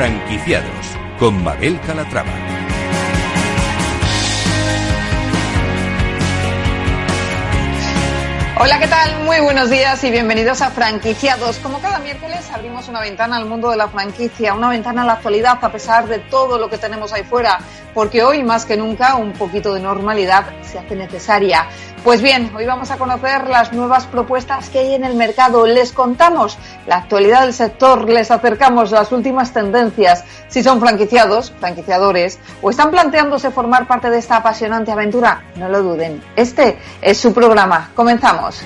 Franquiciados con Mabel Calatrava. Hola, ¿qué tal? Muy buenos días y bienvenidos a Franquiciados. Como cada miércoles abrimos una ventana al mundo de la franquicia, una ventana a la actualidad a pesar de todo lo que tenemos ahí fuera, porque hoy más que nunca un poquito de normalidad se hace necesaria. Pues bien, hoy vamos a conocer las nuevas propuestas que hay en el mercado. Les contamos la actualidad del sector, les acercamos las últimas tendencias, si son franquiciados, franquiciadores, o están planteándose formar parte de esta apasionante aventura. No lo duden. Este es su programa. Comenzamos.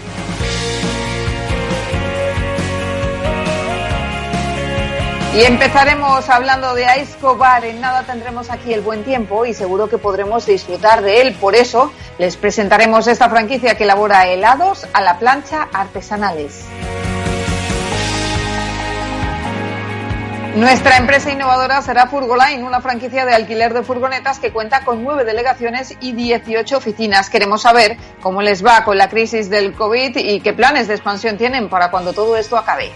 Y empezaremos hablando de Bar. En nada tendremos aquí el buen tiempo y seguro que podremos disfrutar de él. Por eso les presentaremos esta franquicia que elabora helados a la plancha artesanales. Nuestra empresa innovadora será Furgoline, una franquicia de alquiler de furgonetas que cuenta con nueve delegaciones y 18 oficinas. Queremos saber cómo les va con la crisis del COVID y qué planes de expansión tienen para cuando todo esto acabe.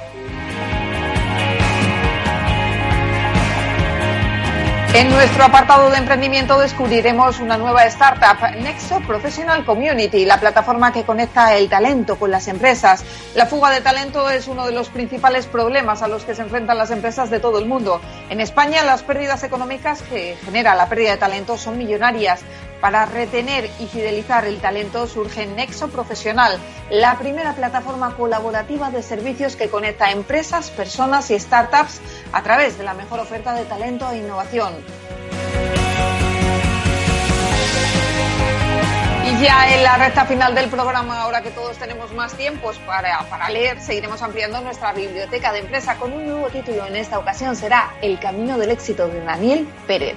En nuestro apartado de emprendimiento descubriremos una nueva startup, Nexo Professional Community, la plataforma que conecta el talento con las empresas. La fuga de talento es uno de los principales problemas a los que se enfrentan las empresas de todo el mundo. En España, las pérdidas económicas que genera la pérdida de talento son millonarias. Para retener y fidelizar el talento surge Nexo Profesional, la primera plataforma colaborativa de servicios que conecta empresas, personas y startups a través de la mejor oferta de talento e innovación. Y ya en la recta final del programa, ahora que todos tenemos más tiempos para, para leer, seguiremos ampliando nuestra biblioteca de empresa con un nuevo título. En esta ocasión será El camino del éxito de Daniel Pérez.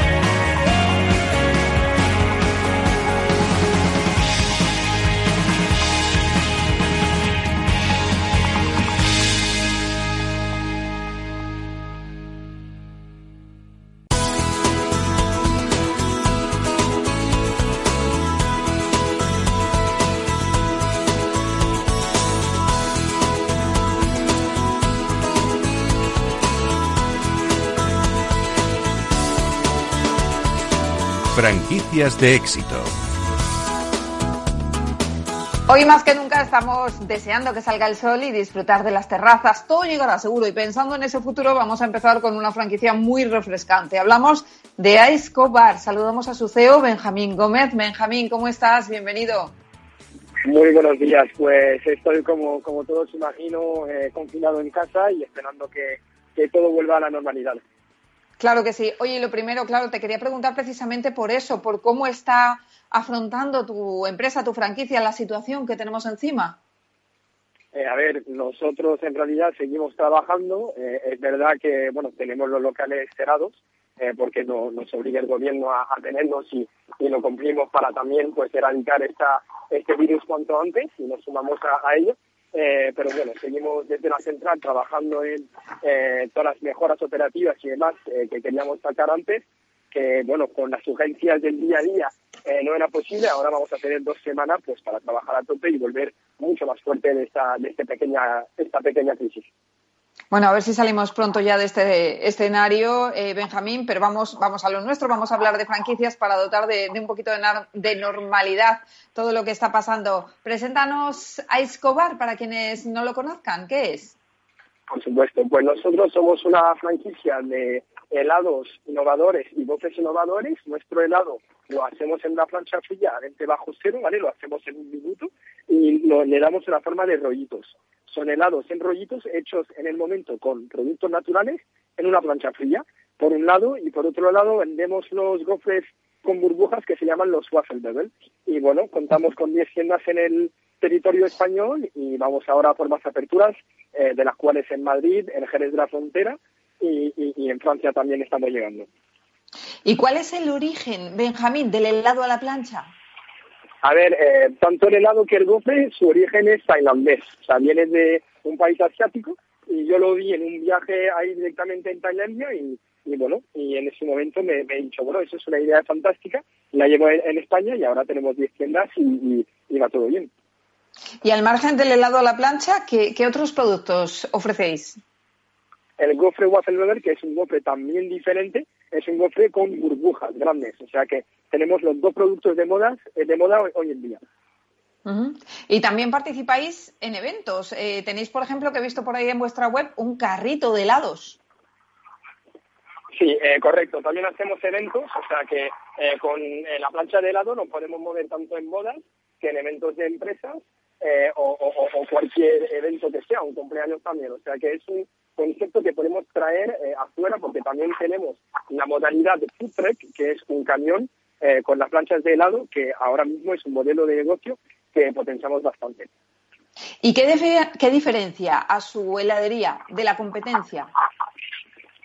Franquicias de éxito. Hoy más que nunca estamos deseando que salga el sol y disfrutar de las terrazas. Todo llegará seguro y pensando en ese futuro vamos a empezar con una franquicia muy refrescante. Hablamos de Aisco Bar. Saludamos a su CEO, Benjamín Gómez. Benjamín, ¿cómo estás? Bienvenido. Muy buenos días. Pues estoy, como, como todos imagino, eh, confinado en casa y esperando que, que todo vuelva a la normalidad. Claro que sí. Oye, lo primero, claro, te quería preguntar precisamente por eso, por cómo está afrontando tu empresa, tu franquicia, la situación que tenemos encima. Eh, a ver, nosotros en realidad seguimos trabajando. Eh, es verdad que, bueno, tenemos los locales cerrados eh, porque no, nos obliga el gobierno a, tenernos y, lo cumplimos para también, pues, erradicar esta, este virus cuanto antes y nos sumamos a, a ello. Eh, pero bueno, seguimos desde la central trabajando en eh, todas las mejoras operativas y demás eh, que queríamos sacar antes, que bueno, con las urgencias del día a día no era posible. Ahora vamos a tener dos semanas pues para trabajar a tope y volver mucho más fuerte de esta, de este pequeña, esta pequeña crisis. Bueno, a ver si salimos pronto ya de este escenario, eh, Benjamín, pero vamos, vamos a lo nuestro, vamos a hablar de franquicias para dotar de, un poquito de, normalidad todo lo que está pasando. Preséntanos a Escobar para quienes no lo conozcan, ¿qué es? Por supuesto, pues nosotros somos una franquicia de helados innovadores y voces innovadores. Nuestro helado lo hacemos en una plancha fría, de bajo cero, ¿vale? Lo hacemos en un minuto y lo, le damos en la forma de rollitos son helados en rollitos hechos en el momento con productos naturales en una plancha fría, por un lado, y por otro lado vendemos los gofres con burbujas que se llaman los waffle bevel. Y bueno, contamos con 10 tiendas en el territorio español y vamos ahora por más aperturas, eh, de las cuales en Madrid, en Jerez de la Frontera y, en Francia también estamos llegando. ¿Y cuál es el origen, Benjamín, del helado a la plancha? A ver, eh, tanto el helado que el gofre, su origen es tailandés, o sea, viene de un país asiático y yo lo vi en un viaje ahí directamente en Tailandia y, y bueno, y en ese momento me, he dicho, bueno, eso es una idea fantástica, la llevo en, España y ahora tenemos 10 tiendas y, va todo bien. Y al margen del helado a la plancha, ¿qué, otros productos ofrecéis? El gofre waffle que es un gofre también diferente, es un gofre con burbujas grandes, o sea que tenemos los dos productos de moda, eh, de moda hoy en día. Y también participáis en eventos. Eh, tenéis, por ejemplo, que he visto por ahí en vuestra web, un carrito de helados. Sí, eh, correcto. También hacemos eventos, o sea que eh, con la plancha de helado nos podemos mover tanto en bodas que en eventos de empresas o, cualquier evento que sea, un cumpleaños también. O sea que es un concepto que podemos traer afuera porque también tenemos la modalidad de food truck, que es un camión con las planchas de helado, que ahora mismo es un modelo de negocio que potenciamos bastante. ¿Y qué, qué diferencia a su heladería de la competencia?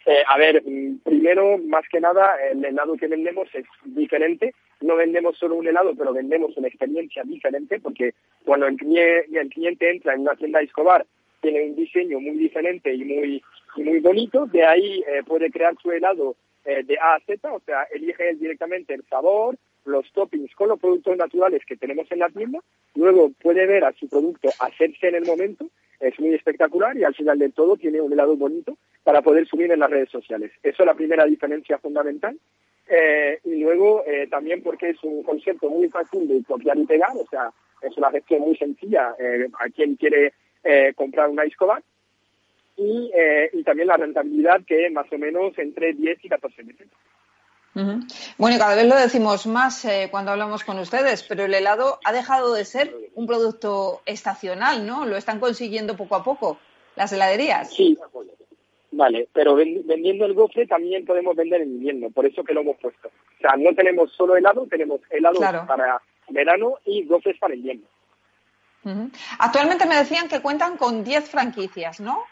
Eh, a ver, primero, más que nada, el helado que vendemos es diferente. No vendemos solo un helado, pero vendemos una experiencia diferente, porque cuando el, cliente, entra en una tienda de Escobar, tiene un diseño muy diferente y muy, muy bonito. De ahí eh, puede crear su helado eh, de A a Z, o sea, elige directamente el sabor, los toppings con los productos naturales que tenemos en la tienda, luego puede ver a su producto hacerse en el momento, es muy espectacular y al final de todo tiene un helado bonito para poder subir en las redes sociales. Eso es la primera diferencia fundamental. Eh, y luego eh, también porque es un concepto muy fácil de copiar y pegar, o sea, es una gestión muy sencilla eh, a quien quiere comprar una Escobar. Y, y también la rentabilidad que más o menos entre 10 y 14 meses. Bueno, y cada vez lo decimos más eh, cuando hablamos con ustedes, pero el helado ha dejado de ser un producto estacional, ¿no? Lo están consiguiendo poco a poco las heladerías. Sí, vale, pero vendiendo el gofre también podemos vender en invierno, por eso que lo hemos puesto. O sea, no tenemos solo helado, tenemos helado para verano y gofres para invierno. Actualmente me decían que cuentan con 10 franquicias, ¿no?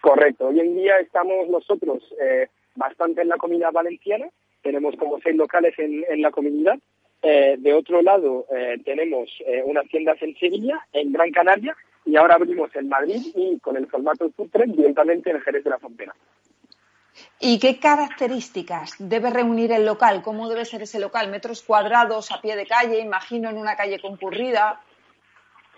Correcto. Hoy en día estamos nosotros eh, bastante en la comunidad valenciana tenemos como seis locales en, la comunidad. Eh, de otro lado, eh, tenemos unas tiendas en Sevilla, en Gran Canaria, y ahora abrimos en Madrid y con el formato Food Trend directamente en Jerez de la Frontera. ¿Y qué características debe reunir el local? ¿Cómo debe ser ese local? ¿Metros cuadrados a pie de calle? Imagino en una calle concurrida.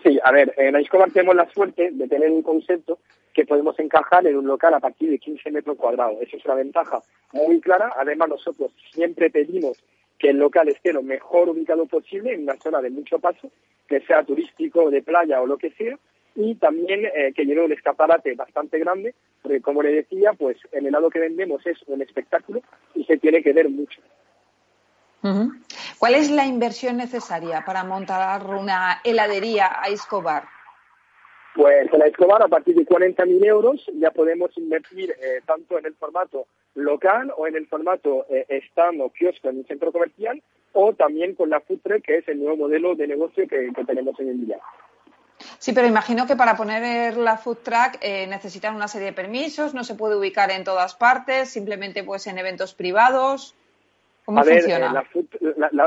Sí, a ver, en Aiscobar tenemos la suerte de tener un concepto que podemos encajar en un local a partir de 15 metros cuadrados. Eso es una ventaja muy clara. Además, nosotros siempre pedimos que el local esté lo mejor ubicado posible en una zona de mucho paso, que sea turístico, de playa o lo que sea, y también eh, que lleve un escaparate bastante grande, porque como le decía, pues el helado que vendemos es un espectáculo y se tiene que ver mucho. ¿Cuál es la inversión necesaria para montar una heladería a Escobar? Pues en la Escobar, a partir de 40.000 euros, ya podemos invertir eh, tanto en el formato local o en el formato eh, stand o kiosco en un centro comercial, o también con la food truck, que es el nuevo modelo de negocio que, tenemos en el día. Sí, pero imagino que para poner la food truck eh, necesitan una serie de permisos, no se puede ubicar en todas partes, simplemente pues en eventos privados. ¿Cómo a funciona? Ver, la, food,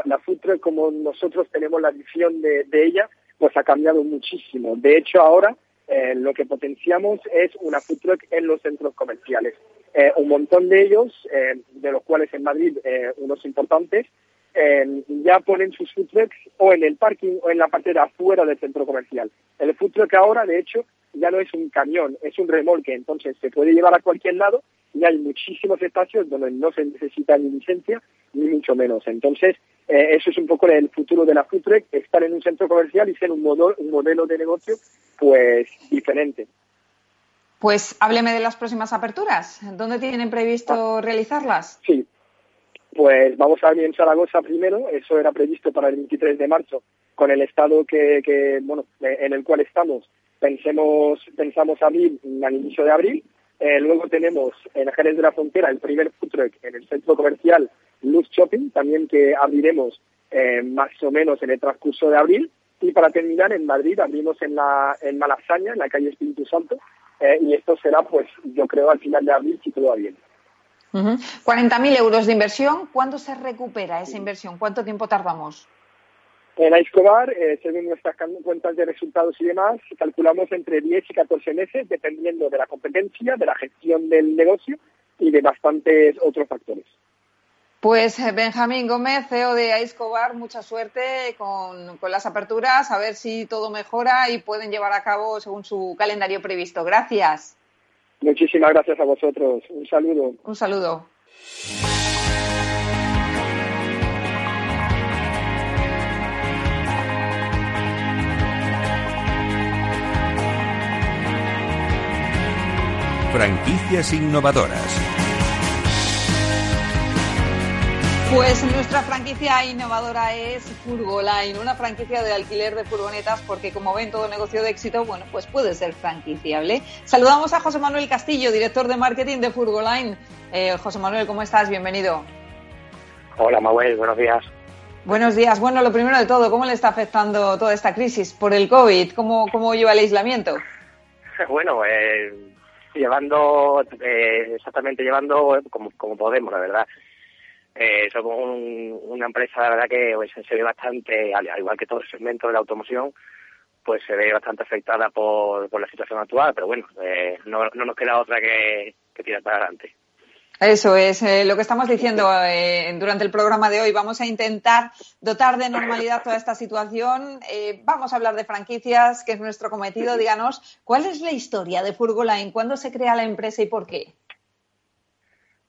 la, food truck, como nosotros tenemos la visión de ella, pues ha cambiado muchísimo. De hecho, ahora eh, lo que potenciamos es una food truck en los centros comerciales. Eh, un montón de ellos, eh, de los cuales en Madrid unos importantes, ya ponen sus food trucks o en el parking o en la parte de afuera del centro comercial. El food truck ahora, de hecho, ya no es un camión, es un remolque, entonces se puede llevar a cualquier lado y hay muchísimos espacios donde no se necesita ni licencia ni mucho menos. Entonces, eh, eso es un poco el futuro de la food estar en un centro comercial y ser un, un modelo de negocio pues diferente. Pues hábleme de las próximas aperturas. ¿Dónde tienen previsto ah. realizarlas? Sí, pues vamos a abrir en Zaragoza primero, eso era previsto para el 23 de marzo, con el estado que, bueno, en el cual estamos, pensemos, pensamos abrir al inicio de abril. Eh, luego tenemos en Jerez de la Frontera el primer food truck en el centro comercial Luz Shopping, también que abriremos eh, más o menos en el transcurso de abril. Y para terminar, en Madrid abrimos en, la, en Malasaña, en la calle Espíritu Santo, eh, y esto será, pues, yo creo, al final de abril, si todo va bien. 40.000 euros de inversión, ¿cuándo se recupera esa inversión? ¿Cuánto tiempo tardamos? En Aiscobar, eh, según nuestras cuentas de resultados y demás, calculamos entre 10 y 14 meses, dependiendo de la competencia, de la gestión del negocio y de bastantes otros factores. Pues eh, Benjamín Gómez, CEO de Aiscobar, mucha suerte con, con, las aperturas, a ver si todo mejora y pueden llevar a cabo según su calendario previsto. Gracias. Muchísimas gracias a vosotros. Un saludo. Un saludo. Franquicias innovadoras. Pues nuestra franquicia innovadora es Furgoline, una franquicia de alquiler de furgonetas porque como ven todo negocio de éxito, bueno, pues puede ser franquiciable. Saludamos a José Manuel Castillo, director de marketing de Furgoline. Eh, José Manuel, ¿cómo estás? Bienvenido. Hola, Manuel, buenos días. Buenos días. Bueno, lo primero de todo, ¿cómo le está afectando toda esta crisis por el COVID? ¿Cómo, cómo lleva el aislamiento? Bueno, eh, llevando, eh, exactamente llevando como, como podemos, la verdad. Eh, somos una empresa, la verdad, que pues, se ve bastante, al, igual que todo el segmento de la automoción, pues se ve bastante afectada por, la situación actual, pero bueno, eh, no, no nos queda otra que, que tirar para adelante. Eso es eh, lo que estamos diciendo eh, durante el programa de hoy. Vamos a intentar dotar de normalidad toda esta situación. Eh, vamos a hablar de franquicias, que es nuestro cometido. Díganos, ¿cuál es la historia de Furgoline? ¿Cuándo se crea la empresa y por qué?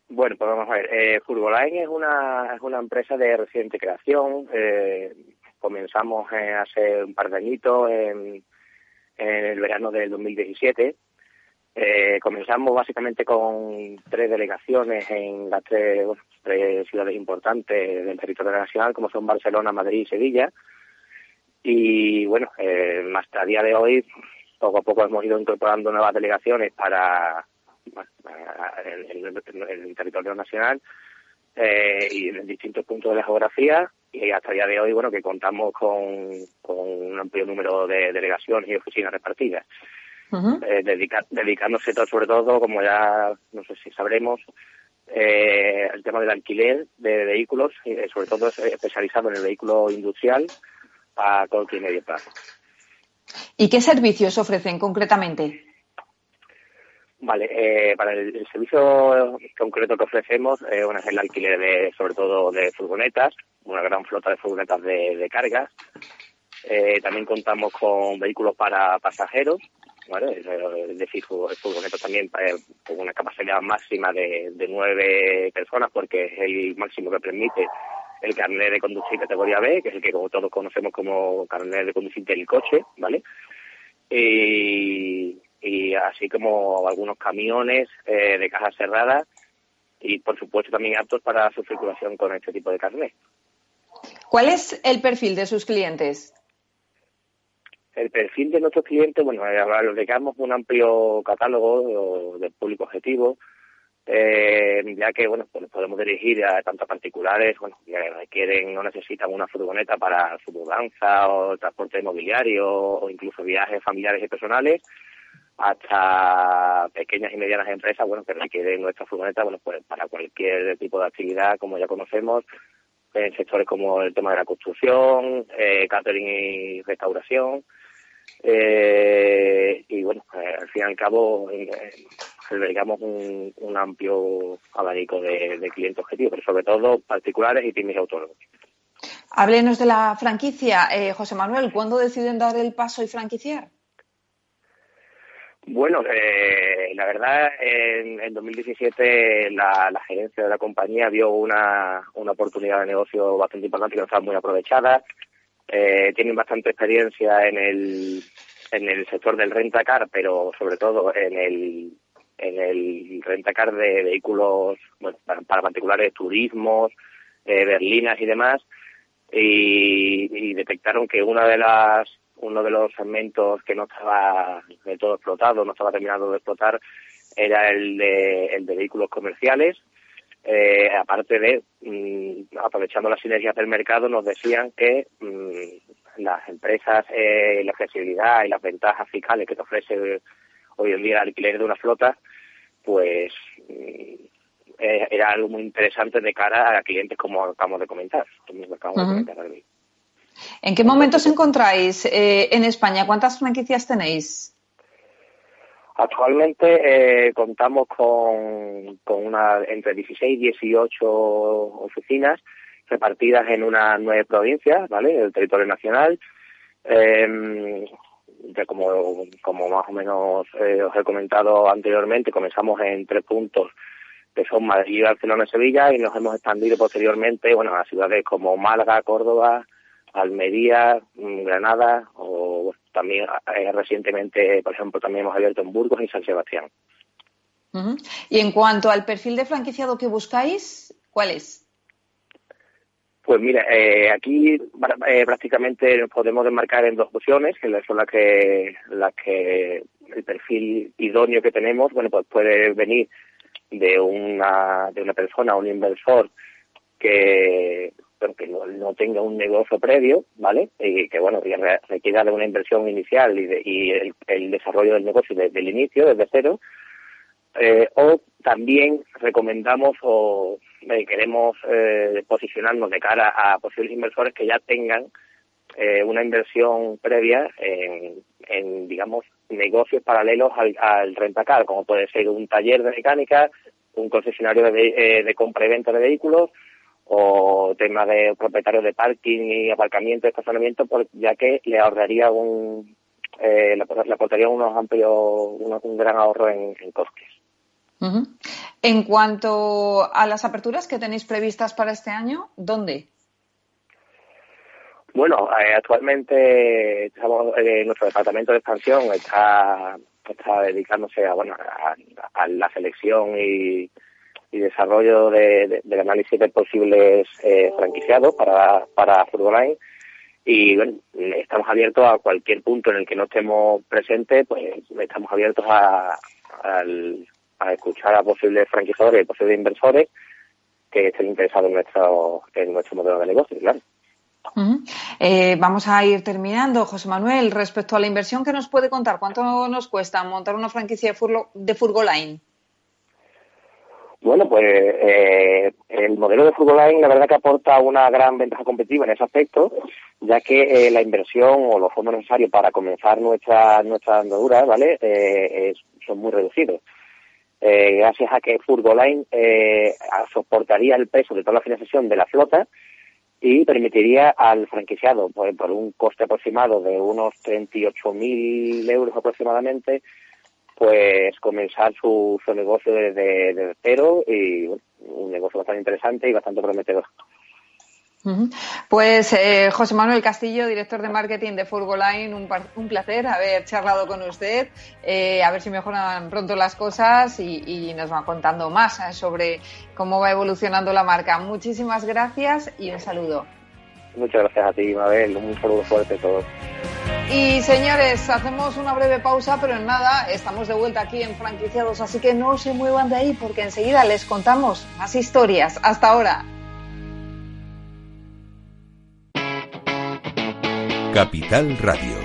Bueno, pues vamos a ver. Eh, Furgoline es una, es una empresa de reciente creación. comenzamos hace un par de añitos, en, en el verano del 2017 eh, comenzamos básicamente con tres delegaciones en las tres, tres, ciudades importantes del territorio nacional, como son Barcelona, Madrid y Sevilla. Y bueno, eh, más a día de hoy, poco a poco hemos ido incorporando nuevas delegaciones para en, el territorio nacional eh, y en distintos puntos de la geografía. Y hasta el día de hoy, bueno, que contamos con, con un amplio número de delegaciones y oficinas repartidas eh, dedicándose sobre todo, como ya no sé si sabremos, eh, el tema del alquiler de vehículos, eh, sobre todo especializado en el vehículo industrial a corto y medio plazo. ¿Y qué servicios ofrecen concretamente? Vale, eh, para el, servicio concreto que ofrecemos eh, es el alquiler de, sobre todo de furgonetas, una gran flota de furgonetas de, de cargas. Eh, también contamos con vehículos para pasajeros, ¿vale? Es decir, furgonetas también eh, con una capacidad máxima de, de nueve personas, porque es el máximo que permite el carnet de conducir categoría B, que es el que como todos conocemos como carnet de conducir del coche, ¿vale? Y, y así como algunos camiones eh, de cajas cerradas y, por supuesto, también aptos para su circulación con este tipo de carnet. ¿Cuál es el perfil de sus clientes? El perfil de nuestros clientes, bueno, eh, los dedicamos un amplio catálogo de público objetivo, eh, ya que, bueno, pues podemos dirigir a tanto particulares, bueno, que requieren, no necesitan una furgoneta para su mudanza o transporte mobiliario o incluso viajes familiares y personales, hasta pequeñas y medianas empresas, bueno, que requieren nuestra furgoneta, bueno, pues para cualquier tipo de actividad, como ya conocemos, en sectores como el tema de la construcción, eh, catering y restauración, eh, y bueno, eh, al fin y al cabo eh, un, amplio abanico de, de, clientes objetivos, pero sobre todo particulares y pymes autónomos. Háblenos de la franquicia. Eh, José Manuel, ¿cuándo deciden dar el paso y franquiciar? Bueno, eh, la verdad, en, en 2017 la, la, gerencia de la compañía vio una, una oportunidad de negocio bastante importante que no estaba muy aprovechada. Eh, tienen bastante experiencia en el, en el sector del rentacar, pero sobre todo en el, en el rentacar de vehículos bueno, para, para particulares, turismos, eh, berlinas y demás, y, y, detectaron que una de las uno de los segmentos que no estaba de todo explotado, no estaba terminado de explotar, era el de, el de vehículos comerciales, eh, aparte de, mm, aprovechando las sinergias del mercado, nos decían que mm, las empresas, eh, la flexibilidad y las ventajas fiscales que te ofrece hoy en día el alquiler de una flota, pues mm, eh, era algo muy interesante de cara a clientes como acabamos de comentar. Acabamos uh -huh. de comentar ¿En qué momento os encontráis eh, en España? ¿Cuántas franquicias tenéis? Actualmente eh, contamos con, con una entre 16 y 18 oficinas repartidas en unas nueve provincias, ¿vale? Del territorio nacional. Eh, ya como, como más o menos eh, os he comentado anteriormente, comenzamos en tres puntos que son Madrid, Barcelona y Sevilla y nos hemos expandido posteriormente bueno, a ciudades como Málaga, Córdoba, Almería, mm, Granada o también eh, recientemente, por ejemplo, también hemos abierto en Burgos y San Sebastián. Y en cuanto al perfil de franquiciado que buscáis, ¿cuál es? Pues mira, eh, aquí eh, prácticamente nos podemos desmarcar en dos opciones, que son las que, las que el perfil idóneo que tenemos, bueno, pues puede venir de una, de una persona, un inversor que que no, tenga un negocio previo, ¿vale? Y que, bueno, requiera de una inversión inicial y, y el, desarrollo del negocio desde el inicio, desde cero. Eh, o también recomendamos o eh, queremos eh, posicionarnos de cara a posibles inversores que ya tengan una inversión previa en, en, digamos, negocios paralelos al, al rentacar, como puede ser un taller de mecánica, un concesionario de, de compra y venta de vehículos, o tema de propietarios de parking y aparcamiento, estacionamiento, pues, ya que le ahorraría un, eh, le, aportaría unos amplios, un gran ahorro en, costes. En cuanto a las aperturas que tenéis previstas para este año, ¿dónde? Bueno, eh, actualmente estamos, eh, nuestro departamento de expansión está, está dedicándose a, bueno, a la selección y, y desarrollo de, del análisis de posibles eh, franquiciados para, para Line y bueno, estamos abiertos a cualquier punto en el que no estemos presentes, pues estamos abiertos a, a, escuchar a posibles franquiciadores y posibles inversores que estén interesados en nuestro, en nuestro modelo de negocio, claro. Eh, vamos a ir terminando. José Manuel, respecto a la inversión, ¿qué nos puede contar? ¿Cuánto nos cuesta montar una franquicia de, Furlo, de Furgoline? Bueno, pues eh, el modelo de Line la verdad que aporta una gran ventaja competitiva en ese aspecto, ya que eh, la inversión o los fondos necesarios para comenzar nuestra nuestra andadura, ¿vale? Eh, son muy reducidos. gracias a que Furgoline soportaría el peso de toda la financiación de la flota y permitiría al franquiciado, pues, por un coste aproximado de unos 38.000 euros aproximadamente, pues comenzar su, su negocio desde, cero y un negocio bastante interesante y bastante prometedor. Pues eh, José Manuel Castillo, director de marketing de Furgoline, un, un placer haber charlado con usted, eh, a ver si mejoran pronto las cosas y, nos va contando más eh, sobre cómo va evolucionando la marca. Muchísimas gracias y un saludo. Muchas gracias a ti, Mabel. Un saludo fuerte a todos. Y señores, hacemos una breve pausa, pero en nada, estamos de vuelta aquí en Franquiciados, así que no se muevan de ahí porque enseguida les contamos más historias. Hasta ahora. Capital Radio.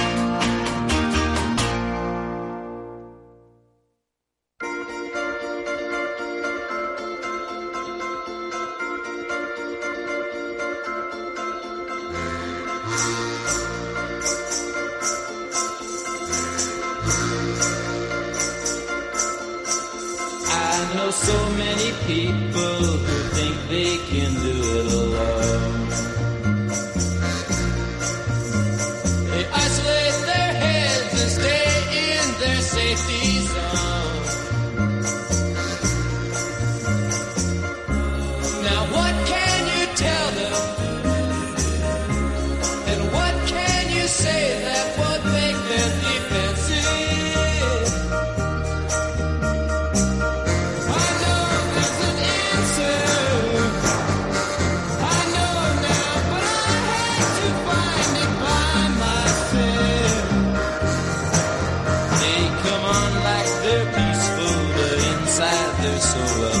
so.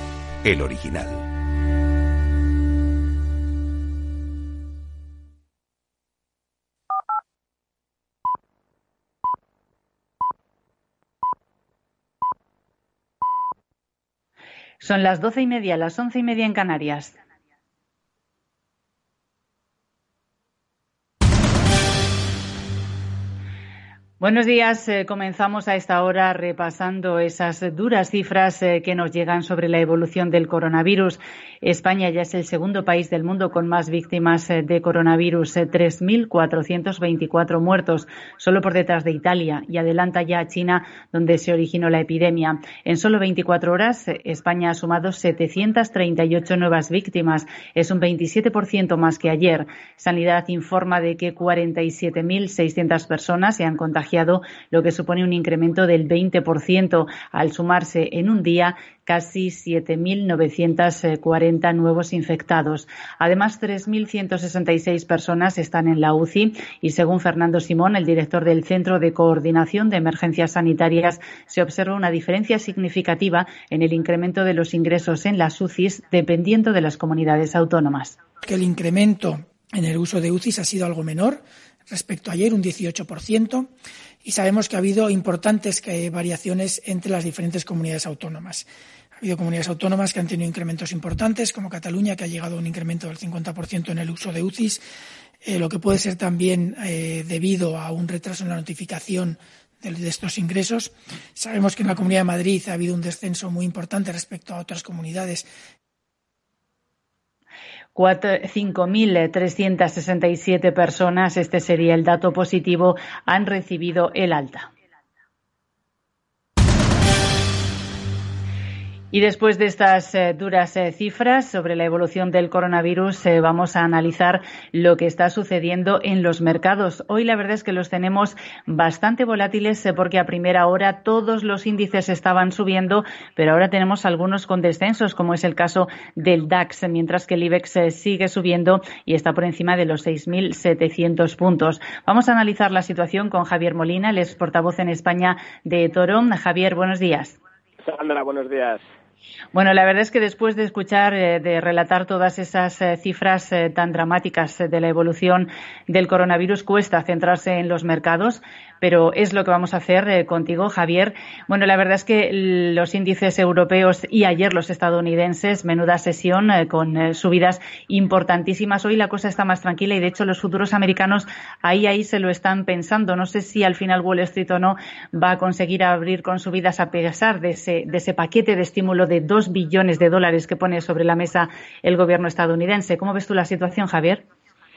el original. Son las doce y media, las once y media en Canarias. Buenos días. Eh, comenzamos a esta hora repasando esas duras cifras eh, que nos llegan sobre la evolución del coronavirus. España ya es el segundo país del mundo con más víctimas eh, de coronavirus, 3.424 muertos, solo por detrás de Italia y adelanta ya a China, donde se originó la epidemia. En solo 24 horas, España ha sumado 738 nuevas víctimas. Es un 27% más que ayer. Sanidad informa de que 47.600 personas se han contagiado lo que supone un incremento del 20% al sumarse en un día casi 7.940 nuevos infectados. Además, 3.166 personas están en la UCI y, según Fernando Simón, el director del Centro de Coordinación de Emergencias Sanitarias, se observa una diferencia significativa en el incremento de los ingresos en las UCIs dependiendo de las comunidades autónomas. Que el incremento en el uso de UCIs ha sido algo menor respecto a ayer, un 18%, y sabemos que ha habido importantes eh, variaciones entre las diferentes comunidades autónomas. Ha habido comunidades autónomas que han tenido incrementos importantes, como Cataluña, que ha llegado a un incremento del 50% en el uso de UCIs, eh, lo que puede ser también eh, debido a un retraso en la notificación de, estos ingresos. Sabemos que en la Comunidad de Madrid ha habido un descenso muy importante respecto a otras comunidades 5.367 personas, este sería el dato positivo, han recibido el alta. Y después de estas eh, duras eh, cifras sobre la evolución del coronavirus, eh, vamos a analizar lo que está sucediendo en los mercados. Hoy la verdad es que los tenemos bastante volátiles porque a primera hora todos los índices estaban subiendo, pero ahora tenemos algunos con descensos, como es el caso del DAX, mientras que el IBEX sigue subiendo y está por encima de los 6.700 puntos. Vamos a analizar la situación con Javier Molina, el ex portavoz en España de Toro. Javier, buenos días. Sandra, buenos días. Bueno, la verdad es que después de escuchar, eh, de relatar todas esas eh, cifras eh, tan dramáticas de la evolución del coronavirus, cuesta centrarse en los mercados pero es lo que vamos a hacer eh, contigo, Javier. Bueno, la verdad es que los índices europeos y ayer los estadounidenses, menuda sesión eh, con eh, subidas importantísimas. Hoy la cosa está más tranquila y de hecho los futuros americanos ahí ahí se lo están pensando. No sé si al final Wall Street o no va a conseguir abrir con subidas a pesar de ese, de ese paquete de estímulo de dos billones de dólares que pone sobre la mesa el gobierno estadounidense. ¿Cómo ves tú la situación, Javier?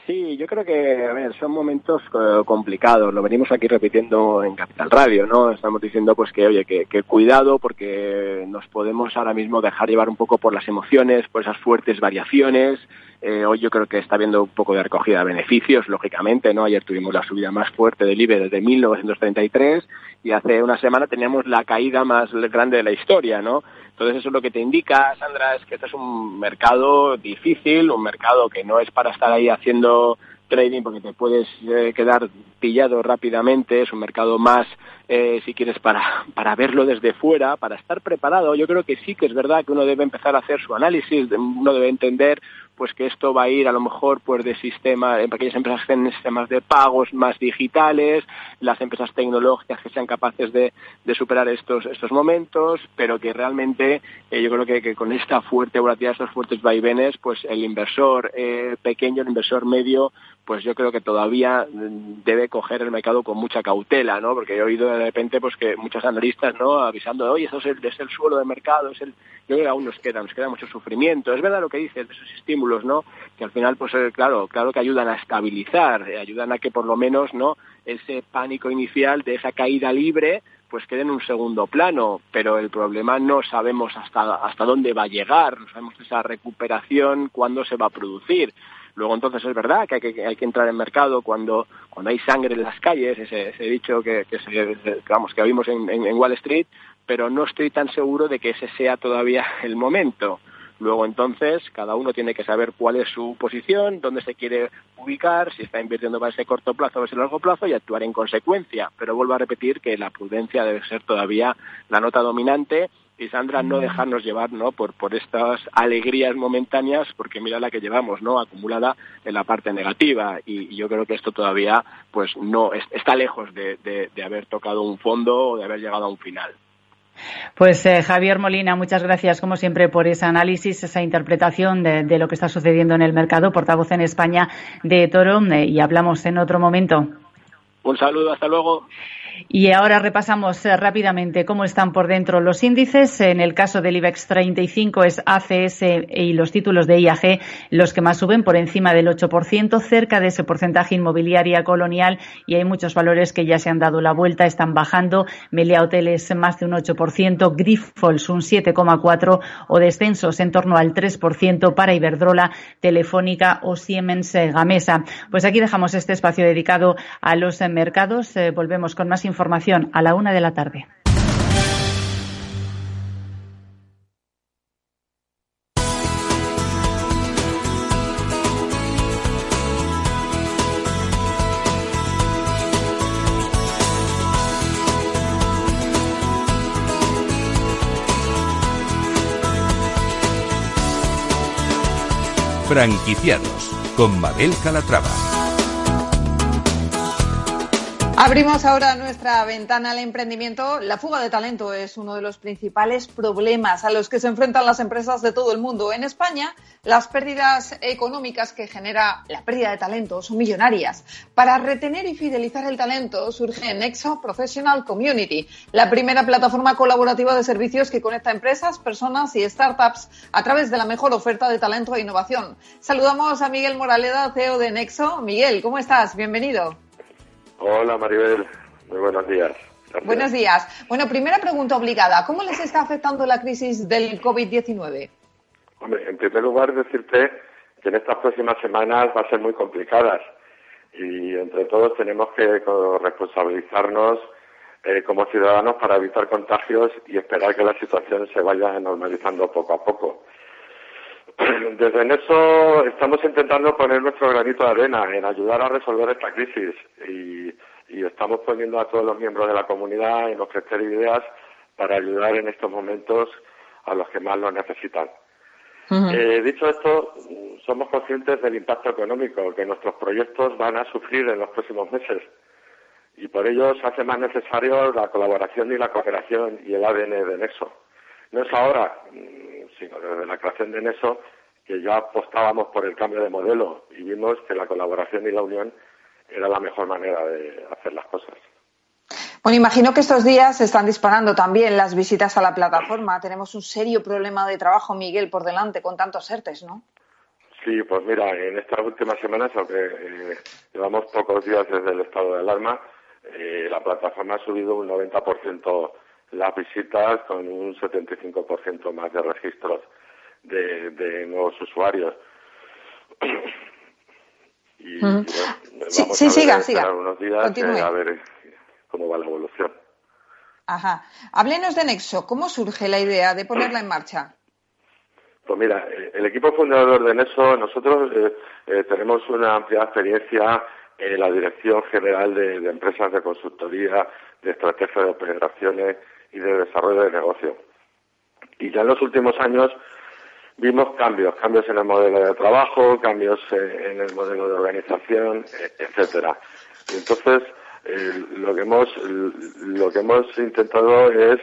Sí, yo creo que, a ver, son momentos eh, complicados. Lo venimos aquí repitiendo en Capital Radio, ¿no? Estamos diciendo, pues, que, oye, que, que, cuidado porque nos podemos ahora mismo dejar llevar un poco por las emociones, por esas fuertes variaciones. Eh, hoy yo creo que está habiendo un poco de recogida de beneficios, lógicamente, ¿no? Ayer tuvimos la subida más fuerte del IBE desde 1933 y hace una semana teníamos la caída más grande de la historia, ¿no? Entonces eso es lo que te indica, Sandra, es que este es un mercado difícil, un mercado que no es para estar ahí haciendo trading porque te puedes eh, quedar pillado rápidamente, es un mercado más, eh, si quieres, para, para verlo desde fuera, para estar preparado. Yo creo que sí que es verdad que uno debe empezar a hacer su análisis, uno debe entender pues que esto va a ir a lo mejor pues de sistemas, en aquellas empresas que tienen sistemas de pagos más digitales, las empresas tecnológicas que sean capaces de, de superar estos, estos momentos, pero que realmente eh, yo creo que, que, con esta fuerte volatilidad, estos fuertes vaivenes, pues el inversor eh, pequeño, el inversor medio, pues yo creo que todavía debe coger el mercado con mucha cautela, ¿no? Porque he oído de repente pues que muchos analistas, ¿no? Avisando, oye, eso es el, es el suelo de mercado, es el... Yo creo que aún nos queda, nos queda mucho sufrimiento. Es verdad lo que dices de esos estímulos, ¿no? Que al final, pues eh, claro, claro que ayudan a estabilizar, eh, ayudan a que por lo menos, ¿no? Ese pánico inicial de esa caída libre, pues quede en un segundo plano, pero el problema no sabemos hasta, hasta dónde va a llegar, no sabemos esa recuperación, cuándo se va a producir. Luego entonces es verdad que hay que, hay que entrar en mercado cuando, cuando hay sangre en las calles, ese, dicho que, que, se, que vimos en Wall Street, pero no estoy tan seguro de que ese sea todavía el momento. Luego entonces cada uno tiene que saber cuál es su posición, dónde se quiere ubicar, si está invirtiendo para ese corto plazo o ese largo plazo y actuar en consecuencia. Pero vuelvo a repetir que la prudencia debe ser todavía la nota dominante y Sandra no dejarnos llevar no por por estas alegrías momentáneas porque mira la que llevamos no acumulada en la parte negativa y, y yo creo que esto todavía pues no es, está lejos de, de, de haber tocado un fondo o de haber llegado a un final. Pues eh, Javier Molina, muchas gracias como siempre por ese análisis, esa interpretación de, lo que está sucediendo en el mercado, portavoz en España de Toro, eh, y hablamos en otro momento. Un saludo, hasta luego. Y ahora repasamos eh, rápidamente cómo están por dentro los índices. En el caso del IBEX 35 es ACS y los títulos de IAG los que más suben por encima del 8%, cerca de ese porcentaje inmobiliaria colonial y hay muchos valores que ya se han dado la vuelta, están bajando. Melia Hoteles más de un 8%, Grifols un 7,4% o descensos en torno al 3% para Iberdrola, Telefónica o Siemens eh, Gamesa. Pues aquí dejamos este espacio dedicado a los mercados. Eh, volvemos con más información a la una de la tarde. Franquiciados con Mabel Calatrava. Abrimos ahora nuestra ventana al emprendimiento. La fuga de talento es uno de los principales problemas a los que se enfrentan las empresas de todo el mundo. En España, las pérdidas económicas que genera la pérdida de talento son millonarias. Para retener y fidelizar el talento surge Nexo Professional Community, la primera plataforma colaborativa de servicios que conecta empresas, personas y startups a través de la mejor oferta de talento e innovación. Saludamos a Miguel Moraleda, CEO de Nexo. Miguel, ¿cómo estás? Bienvenido. Hola Maribel, muy buenos días. Gracias. Buenos días. Bueno, primera pregunta obligada. ¿Cómo les está afectando la crisis del COVID-19? Hombre, en primer lugar decirte que en estas próximas semanas va a ser muy complicadas y entre todos tenemos que responsabilizarnos eh, como ciudadanos para evitar contagios y esperar que la situación se vaya normalizando poco a poco. Desde en eso estamos intentando poner nuestro granito de arena en ayudar a resolver esta crisis y, y, estamos poniendo a todos los miembros de la comunidad en ofrecer ideas para ayudar en estos momentos a los que más lo necesitan. Uh -huh. eh, dicho esto, somos conscientes del impacto económico que nuestros proyectos van a sufrir en los próximos meses y por ello se hace más necesario la colaboración y la cooperación y el ADN de Nexo. No es ahora, sino desde la creación de Neso, que ya apostábamos por el cambio de modelo y vimos que la colaboración y la unión era la mejor manera de hacer las cosas. Bueno, imagino que estos días se están disparando también las visitas a la plataforma. Tenemos un serio problema de trabajo, Miguel, por delante con tantos ERTES, ¿no? Sí, pues mira, en estas últimas semanas, aunque eh, llevamos pocos días desde el estado de alarma, eh, la plataforma ha subido un 90% las visitas con un 75% más de registros de, nuevos usuarios. y, sí, siga, siga. unos días eh, a ver cómo va la evolución. Ajá. Háblenos de Nexo. ¿Cómo surge la idea de ponerla en marcha? Pues mira, eh, el equipo fundador de Nexo, nosotros eh, tenemos una amplia experiencia en la Dirección General de, de Empresas de Consultoría, de Estrategia de Operaciones y de Desarrollo de Negocio. Y ya en los últimos años vimos cambios, cambios en el modelo de trabajo, cambios eh, en el modelo de organización, eh, etcétera. Entonces eh, lo que hemos lo que hemos intentado es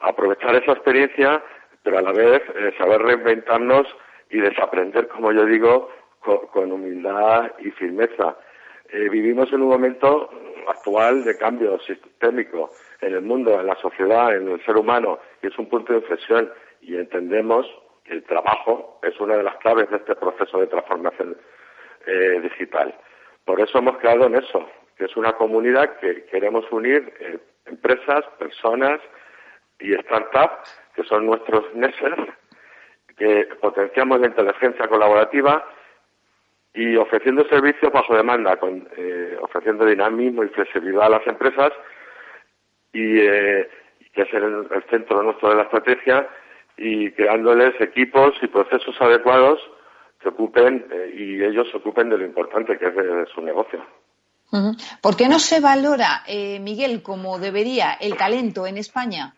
aprovechar esa experiencia, pero a la vez saber reinventarnos y desaprender, como yo digo, con, humildad y firmeza. vivimos en un momento actual de cambio sistémico en el mundo, en la sociedad, en el ser humano, y es un punto de inflexión y entendemos que el trabajo es una de las claves de este proceso de transformación eh, digital. Por eso hemos creado en eso, que es una comunidad que queremos unir eh, empresas, personas y startups, que son nuestros NESER, que potenciamos la inteligencia colaborativa y ofreciendo servicios bajo demanda, con, eh, ofreciendo dinamismo y flexibilidad a las empresas y que es el, el centro nuestro de la estrategia y creándoles equipos y procesos adecuados que ocupen eh, y ellos se ocupen de lo importante que es de, su negocio. ¿Por qué no se valora, eh, Miguel, como debería el talento en España?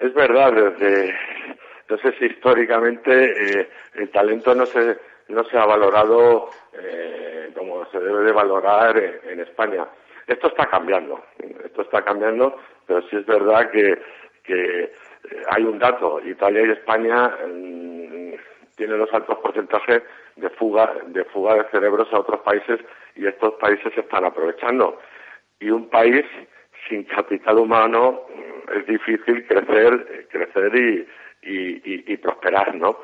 Es verdad, desde, no sé si históricamente eh, el talento no se, no se ha valorado como se debe de valorar en, España. Esto está cambiando, esto está cambiando, pero sí es verdad que, eh, hay un dato, Italia y España mm, tienen los altos porcentajes de fuga, de fuga de cerebros a otros países y estos países se están aprovechando. Y un país sin capital humano mm, es difícil crecer, crecer y, y, prosperar, ¿no?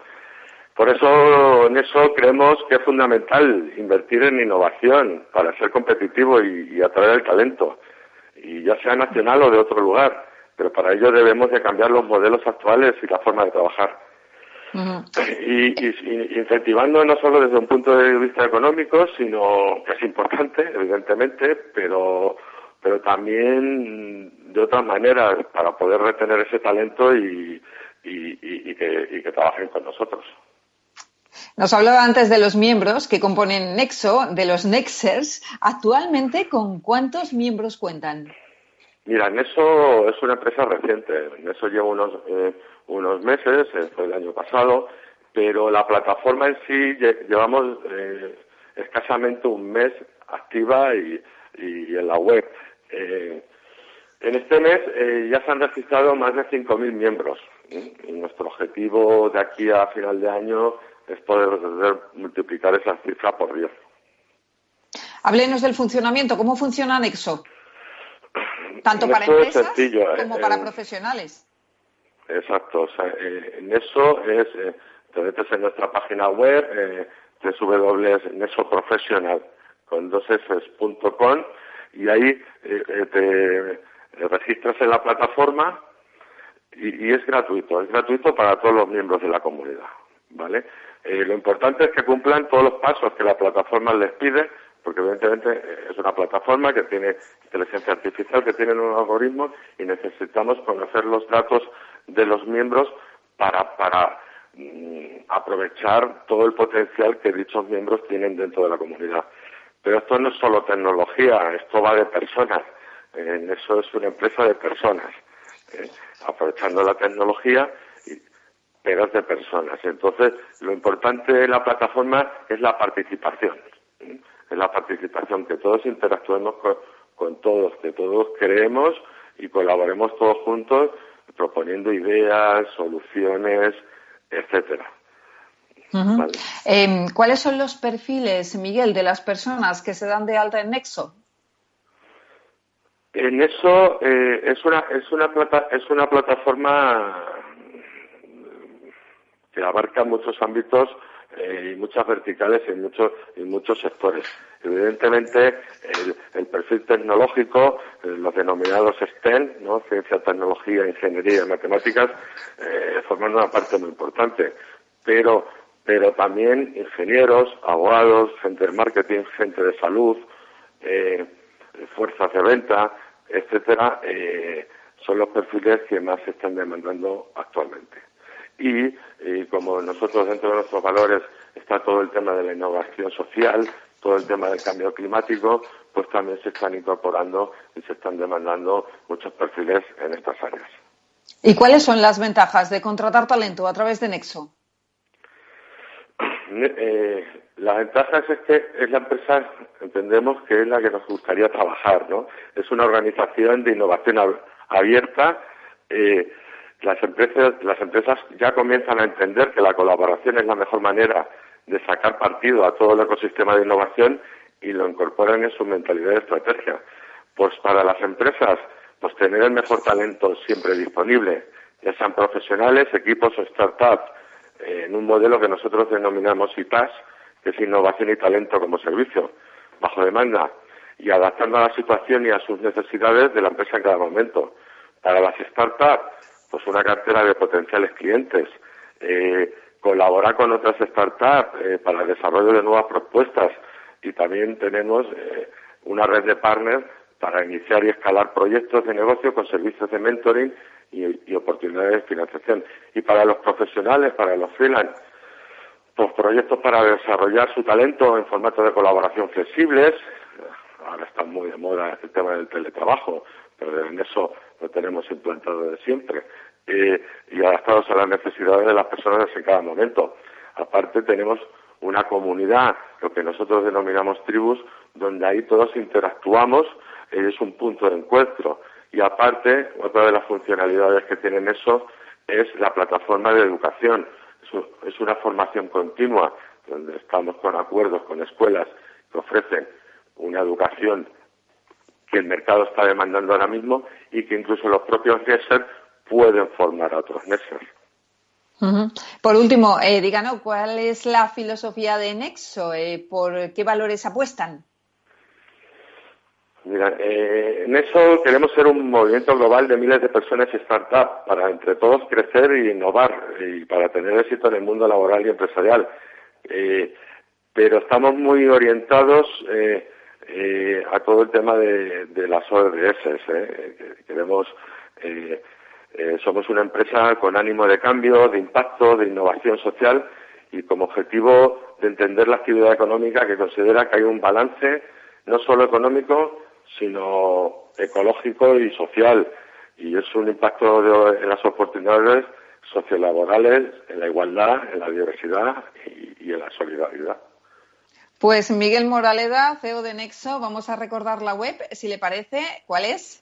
Por eso, en eso creemos que es fundamental invertir en innovación para ser competitivo y, y atraer el talento, y ya sea nacional o de otro lugar pero para ello debemos de cambiar los modelos actuales y la forma de trabajar. y, incentivando no solo desde un punto de vista económico, sino que es importante, evidentemente, pero, pero también de otras maneras para poder retener ese talento y, y que, que trabajen con nosotros. Nos hablaba antes de los miembros que componen Nexo, de los Nexers. Actualmente, ¿con cuántos miembros cuentan? Mira, Neso es una empresa reciente. Neso lleva unos, eh, unos meses, eh, fue el año pasado, pero la plataforma en sí llevamos eh, escasamente un mes activa y, en la web. en este mes ya se han registrado más de 5.000 miembros nuestro objetivo de aquí a final de año es poder multiplicar esa cifra por 10. Háblenos del funcionamiento. ¿Cómo funciona Nexo? Tanto para empresas como para eh, profesionales. Exacto. O sea, eh, en eso es, eh, te metes en nuestra página web, eh, www.nesoprofessional con dos y ahí te registras en la plataforma y, y, es gratuito, es gratuito para todos los miembros de la comunidad, ¿vale? Lo importante es que cumplan todos los pasos que la plataforma les pide porque evidentemente eh, es una plataforma que tiene inteligencia artificial, que tiene un algoritmo y necesitamos conocer los datos de los miembros para, para mm, aprovechar todo el potencial que dichos miembros tienen dentro de la comunidad. Pero esto no es solo tecnología, esto va de personas. En eso es una empresa de personas, ¿eh? aprovechando la tecnología, pero es de personas. Entonces, lo importante de la plataforma es la participación. es la participación, que todos interactuemos con, todos, que todos creemos y colaboremos todos juntos proponiendo ideas, soluciones, etcétera. Em, ¿Cuáles son los perfiles, Miguel, de las personas que se dan de alta en Nexo? En eso eh, es una es una plata, es una plataforma que abarca muchos ámbitos eh, y muchas verticales en muchos, en muchos sectores. Evidentemente, el, perfil tecnológico, eh, los denominados STEM, ¿no? ciencia, tecnología, ingeniería y matemáticas, eh, forman una parte muy importante. Pero, pero también ingenieros, abogados, gente de marketing, gente de salud, fuerzas de venta, etcétera, son los perfiles que más se están demandando actualmente. Y, como nosotros dentro de nuestros valores está todo el tema de la innovación social, todo el tema del cambio climático, pues también se están incorporando y se están demandando muchos perfiles en estas áreas. ¿Y cuáles son las ventajas de contratar talento a través de Nexo? Eh, la ventaja es que es la empresa, entendemos que es la que nos gustaría trabajar, ¿no? Es una organización de innovación abierta. Eh, las empresas, las empresas ya comienzan a entender que la colaboración es la mejor manera de sacar partido a todo el ecosistema de innovación y lo incorporan en su mentalidad de estrategia. Pues para las empresas, pues tener el mejor talento siempre disponible, ya sean profesionales, equipos o startups, eh, en un modelo que nosotros denominamos IPAS, que es innovación y talento como servicio, bajo demanda, y adaptando a la situación y a sus necesidades de la empresa en cada momento. Para las startups, pues una cartera de potenciales clientes, eh, colaborar con otras startups eh, para el desarrollo de nuevas propuestas y también tenemos eh, una red de partners para iniciar y escalar proyectos de negocio con servicios de mentoring y, oportunidades de financiación. Y para los profesionales, para los freelance, pues proyectos para desarrollar su talento en formato de colaboración flexibles. Ahora está muy de moda el tema del teletrabajo, pero en eso lo tenemos implantado de siempre. Eh, y adaptados a las necesidades de las personas en cada momento. Aparte tenemos una comunidad, lo que nosotros denominamos tribus, donde ahí todos interactuamos, es un punto de encuentro. Y aparte, otra de las funcionalidades que tienen eso es la plataforma de educación. Es una formación continua, donde estamos con acuerdos con escuelas que ofrecen una educación que el mercado está demandando ahora mismo y que incluso los propios GESER pueden formar a otros Nexos. Por último, eh, díganos, ¿cuál es la filosofía de Nexo? Eh, ¿Por qué valores apuestan? Mira, eh, en eso queremos ser un movimiento global de miles de personas y startups para entre todos crecer e innovar y para tener éxito en el mundo laboral y empresarial. Eh, pero estamos muy orientados eh, eh a todo el tema de, de las ODS. Eh. Queremos eh, eh, somos una empresa con ánimo de cambio, de impacto, de innovación social y como objetivo de entender la actividad económica que considera que hay un balance no solo económico, sino ecológico y social. Y es un impacto en las oportunidades sociolaborales, en la igualdad, en la diversidad y en la solidaridad. Pues Miguel Moraleda, CEO de Nexo, vamos a recordar la web, si le parece, ¿cuál es?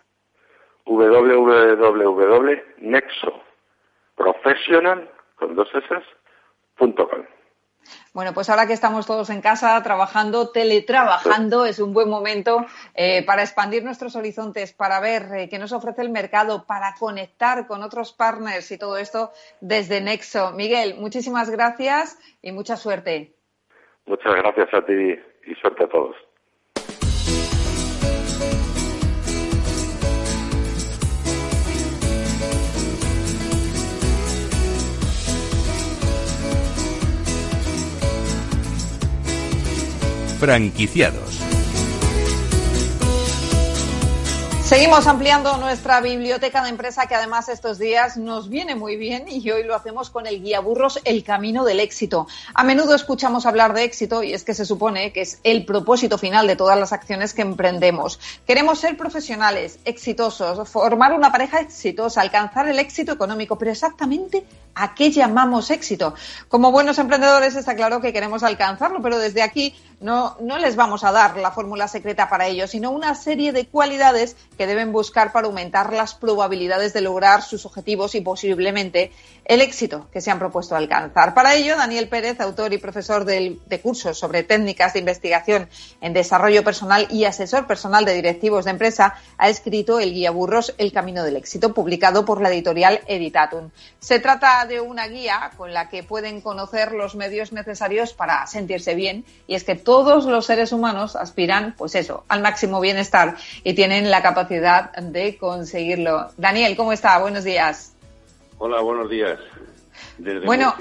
www.nexoprofessional.com. Bueno, pues ahora que estamos todos en casa trabajando, teletrabajando, es un buen momento eh, para expandir nuestros horizontes, para ver eh, qué nos ofrece el mercado, para conectar con otros partners y todo esto desde Nexo. Miguel, muchísimas gracias y mucha suerte. Muchas gracias a ti y suerte a todos. franquiciados. Seguimos ampliando nuestra biblioteca de empresa que además estos días nos viene muy bien y hoy lo hacemos con el guía burros El Camino del Éxito. A menudo escuchamos hablar de éxito y es que se supone que es el propósito final de todas las acciones que emprendemos. Queremos ser profesionales, exitosos, formar una pareja exitosa, alcanzar el éxito económico, pero exactamente ¿a qué llamamos éxito? Como buenos emprendedores está claro que queremos alcanzarlo, pero desde aquí no, no les vamos a dar la fórmula secreta para ello, sino una serie de cualidades que deben buscar para aumentar las probabilidades de lograr sus objetivos y posiblemente el éxito que se han propuesto alcanzar. Para ello, Daniel Pérez, autor y profesor de, cursos sobre técnicas de investigación en desarrollo personal y asesor personal de directivos de empresa, ha escrito el guía Burros El Camino del Éxito, publicado por la editorial Editatum. Se trata de una guía con la que pueden conocer los medios necesarios para sentirse bien y es que todos los seres humanos aspiran, pues eso, al máximo bienestar y tienen la capacidad de conseguirlo. Daniel, ¿cómo está? Buenos días. Hola, buenos días. bueno,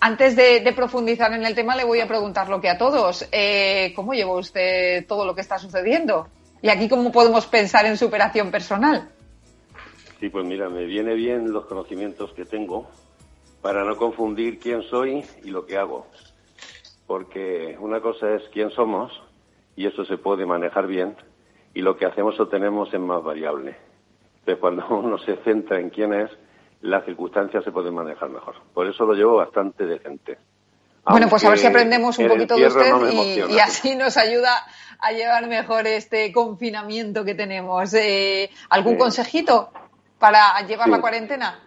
antes de, profundizar en el tema, le voy a preguntar lo que a todos. Eh, ¿Cómo lleva usted todo lo que está sucediendo? Y aquí, ¿cómo podemos pensar en superación personal? Sí, pues mira, me viene bien los conocimientos que tengo para no confundir quién soy y lo que hago. Porque una cosa es quién somos, y eso se puede manejar bien, y lo que hacemos o tenemos es más variable. Entonces, cuando uno se centra en quién es, las circunstancias se pueden manejar mejor. Por eso lo llevo bastante decente. Bueno, pues a ver si aprendemos un poquito de usted y, así nos ayuda a llevar mejor este confinamiento que tenemos. Eh, ¿Algún consejito para llevar la cuarentena?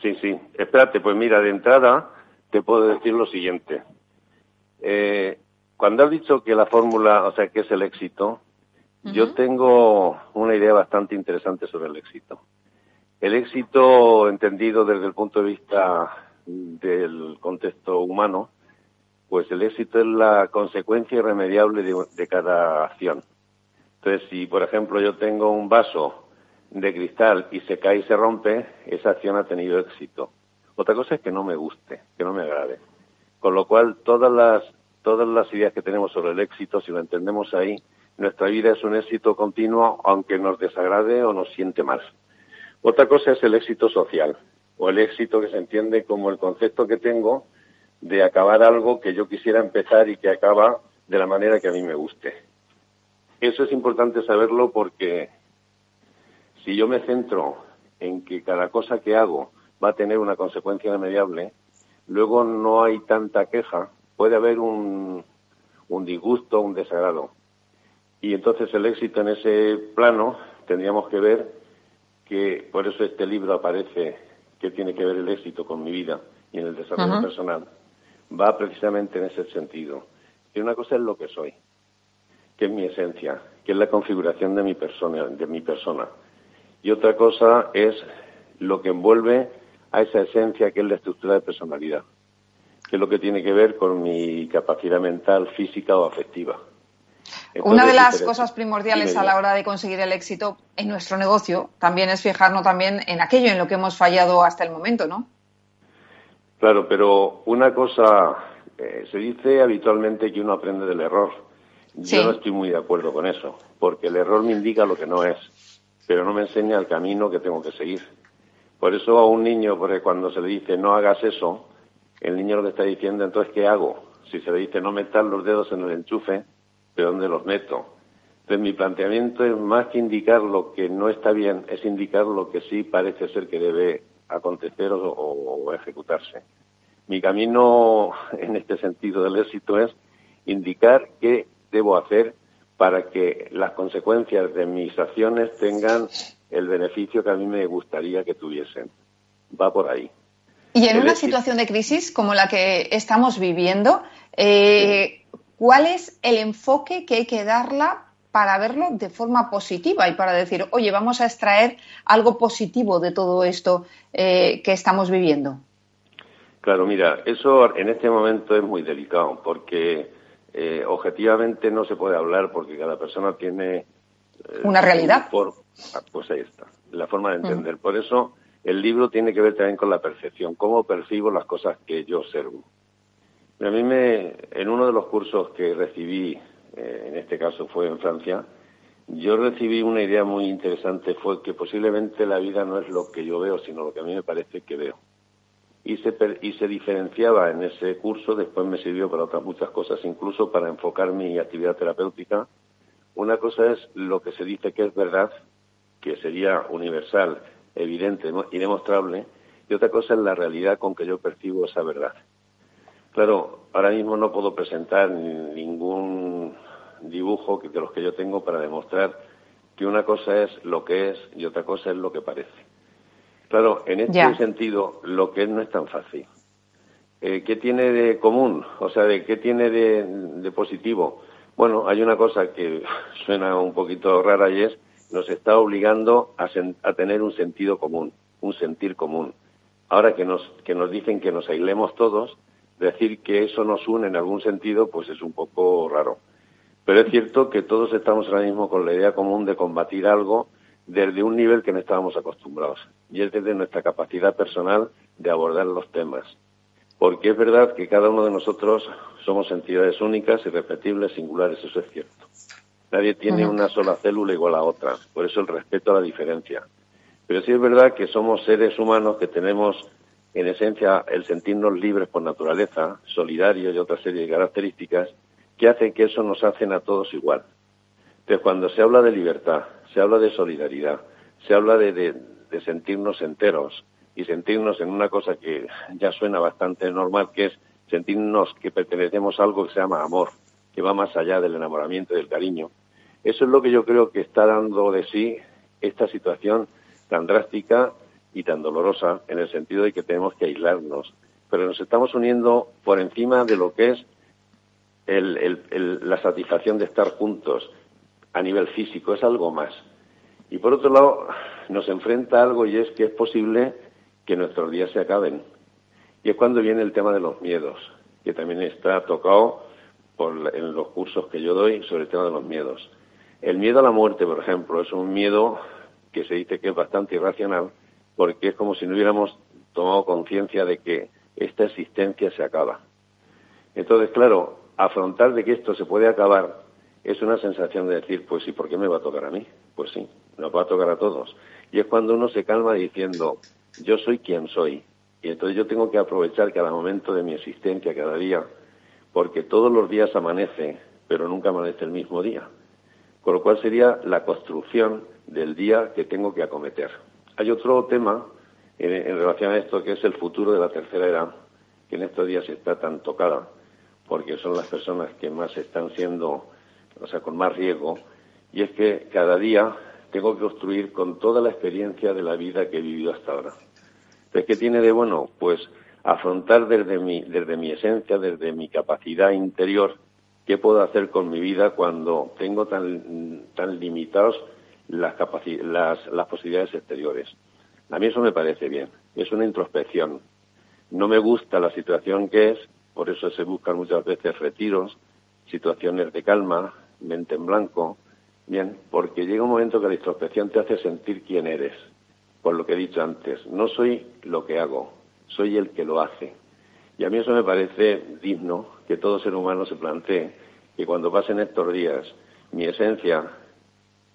Sí, sí. Espérate, pues mira, de entrada te puedo decir lo siguiente. Eh, cuando has dicho que la fórmula, o sea, que es el éxito, yo tengo una idea bastante interesante sobre el éxito. El éxito entendido desde el punto de vista del contexto humano, pues el éxito es la consecuencia irremediable de, cada acción. Entonces, si por ejemplo yo tengo un vaso de cristal y se cae y se rompe, esa acción ha tenido éxito. Otra cosa es que no me guste, que no me agrade. Con lo cual, todas las, todas las ideas que tenemos sobre el éxito, si lo entendemos ahí, nuestra vida es un éxito continuo, aunque nos desagrade o nos siente mal. Otra cosa es el éxito social, o el éxito que se entiende como el concepto que tengo de acabar algo que yo quisiera empezar y que acaba de la manera que a mí me guste. Eso es importante saberlo porque si yo me centro en que cada cosa que hago va a tener una consecuencia irremediable, luego no hay tanta queja, puede haber un, un disgusto, un desagrado. Y entonces el éxito en ese plano tendríamos que ver que por eso este libro aparece que tiene que ver el éxito con mi vida y en el desarrollo personal, va precisamente en ese sentido. Y una cosa es lo que soy, que es mi esencia, que es la configuración de mi persona, de mi persona. Y otra cosa es lo que envuelve a esa esencia que es la estructura de personalidad, que es lo que tiene que ver con mi capacidad mental, física o afectiva. Una de las cosas primordiales a la hora de conseguir el éxito en nuestro negocio también es fijarnos también en aquello en lo que hemos fallado hasta el momento, ¿no? Claro, pero una cosa, eh, se dice habitualmente que uno aprende del error. Yo no estoy muy de acuerdo con eso, porque el error me indica lo que no es, pero no me enseña el camino que tengo que seguir. Por eso a un niño, porque cuando se le dice no hagas eso, el niño lo que está diciendo, entonces, ¿qué hago? Si se le dice no metas los dedos en el enchufe, de dónde los meto. Entonces mi planteamiento es más que indicar lo que no está bien, es indicar lo que sí parece ser que debe acontecer o, ejecutarse. Mi camino en este sentido del éxito es indicar qué debo hacer para que las consecuencias de mis acciones tengan el beneficio que a mí me gustaría que tuviesen. Va por ahí. Y en una situación de crisis como la que estamos viviendo, eh, ¿Cuál es el enfoque que hay que darla para verlo de forma positiva y para decir, oye, vamos a extraer algo positivo de todo esto eh, que estamos viviendo? Claro, mira, eso en este momento es muy delicado porque eh, objetivamente no se puede hablar porque cada persona tiene... Eh, Una realidad. Ah, pues ahí está, la forma de entender. Por eso el libro tiene que ver también con la percepción, cómo percibo las cosas que yo observo. A mí me, en uno de los cursos que recibí, eh, en este caso fue en Francia, yo recibí una idea muy interesante, fue que posiblemente la vida no es lo que yo veo, sino lo que a mí me parece que veo. Y se, y se diferenciaba en ese curso, después me sirvió para otras muchas cosas, incluso para enfocar mi actividad terapéutica. Una cosa es lo que se dice que es verdad, que sería universal, evidente y demostrable, y otra cosa es la realidad con que yo percibo esa verdad. Claro, ahora mismo no puedo presentar ningún dibujo de los que yo tengo para demostrar que una cosa es lo que es y otra cosa es lo que parece. Claro, en este sentido, lo que es no es tan fácil. Eh, ¿Qué tiene de común? O sea, ¿de qué tiene de, positivo? Bueno, hay una cosa que suena un poquito rara y es nos está obligando a, a, tener un sentido común, un sentir común. Ahora que nos, que nos dicen que nos aislemos todos, decir que eso nos une en algún sentido, pues es un poco raro. Pero es cierto que todos estamos ahora mismo con la idea común de combatir algo desde un nivel que no estábamos acostumbrados, y es desde nuestra capacidad personal de abordar los temas. Porque es verdad que cada uno de nosotros somos entidades únicas, irrepetibles, singulares, eso es cierto. Nadie tiene una sola célula igual a otra, por eso el respeto a la diferencia. Pero sí es verdad que somos seres humanos que tenemos en esencia el sentirnos libres por naturaleza, solidarios y otra serie de características que hacen que eso nos hacen a todos igual. Entonces, cuando se habla de libertad, se habla de solidaridad, se habla de, sentirnos enteros y sentirnos en una cosa que ya suena bastante normal, que es sentirnos que pertenecemos a algo que se llama amor, que va más allá del enamoramiento y del cariño. Eso es lo que yo creo que está dando de sí esta situación tan drástica y tan dolorosa en el sentido de que tenemos que aislarnos. Pero nos estamos uniendo por encima de lo que es la satisfacción de estar juntos, a nivel físico, es algo más. Y por otro lado, nos enfrenta algo y es que es posible que nuestros días se acaben. Y es cuando viene el tema de los miedos, que también está tocado por, en los cursos que yo doy sobre el tema de los miedos. El miedo a la muerte, por ejemplo, es un miedo que se dice que es bastante irracional, porque es como si no hubiéramos tomado conciencia de que esta existencia se acaba. Entonces, claro, afrontar de que esto se puede acabar es una sensación de decir, pues sí, ¿por qué me va a tocar a mí? Pues sí, nos va a tocar a todos. Y es cuando uno se calma diciendo, yo soy quien soy. Y entonces yo tengo que aprovechar cada momento de mi existencia, cada día, porque todos los días amanece, pero nunca amanece el mismo día. Con lo cual sería la construcción del día que tengo que acometer. Hay otro tema en, en relación a esto que es el futuro de la tercera edad, que en estos días está tan tocada, porque son las personas que más están siendo o sea, con más riesgo, y es que cada día tengo que construir con toda la experiencia de la vida que he vivido hasta ahora. Entonces, ¿qué tiene de bueno? Pues afrontar desde mi, desde mi esencia, desde mi capacidad interior, qué puedo hacer con mi vida cuando tengo tan, tan limitados las, las, las posibilidades exteriores. A mí eso me parece bien, es una introspección. No me gusta la situación que es, por eso se buscan muchas veces retiros, situaciones de calma, mente en blanco, bien, porque llega un momento que la introspección te hace sentir quién eres, por lo que he dicho antes. No soy lo que hago, soy el que lo hace. Y a mí eso me parece digno que todo ser humano se plantee que cuando pasen estos días, mi esencia,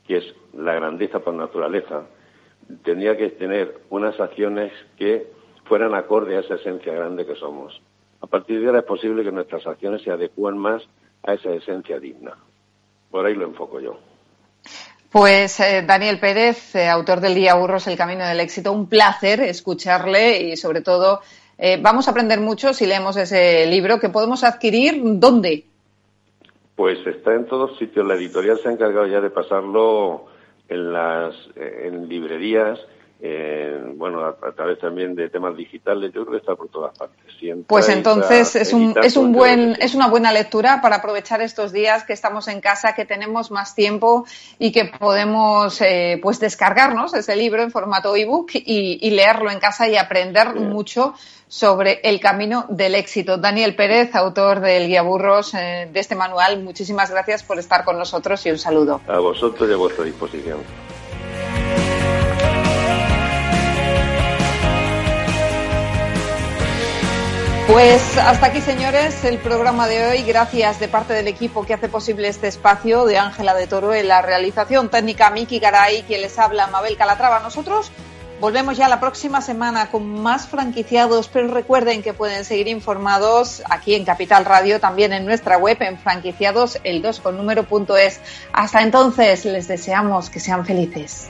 que es la grandeza por naturaleza, tendría que tener unas acciones que fueran acorde a esa esencia grande que somos. A partir de ahora es posible que nuestras acciones se adecúen más a esa esencia digna. Por ahí lo enfoco yo. Pues eh, Daniel Pérez, eh, autor del Día Burros, El Camino del Éxito, un placer escucharle y sobre todo eh, vamos a aprender mucho si leemos ese libro que podemos adquirir. ¿Dónde? Pues está en todos sitios. La editorial se ha encargado ya de pasarlo en las en librerías bueno, a, través también de temas digitales, yo creo que está por todas partes. pues entonces es un, es un buen, es una buena lectura para aprovechar estos días que estamos en casa, que tenemos más tiempo y que podemos eh, pues descargarnos ese libro en formato ebook y, y leerlo en casa y aprender mucho sobre el camino del éxito. Daniel Pérez, autor del Guía Burros eh, de este manual, muchísimas gracias por estar con nosotros y un saludo. A vosotros y a vuestra disposición. Pues hasta aquí, señores, el programa de hoy. Gracias de parte del equipo que hace posible este espacio de Ángela de Toro en la realización técnica Miki Garay, quien les habla Mabel Calatrava. Nosotros volvemos ya la próxima semana con más franquiciados, pero recuerden que pueden seguir informados aquí en Capital Radio, también en nuestra web en franquiciados el 2 con número punto es. Hasta entonces, les deseamos que sean felices.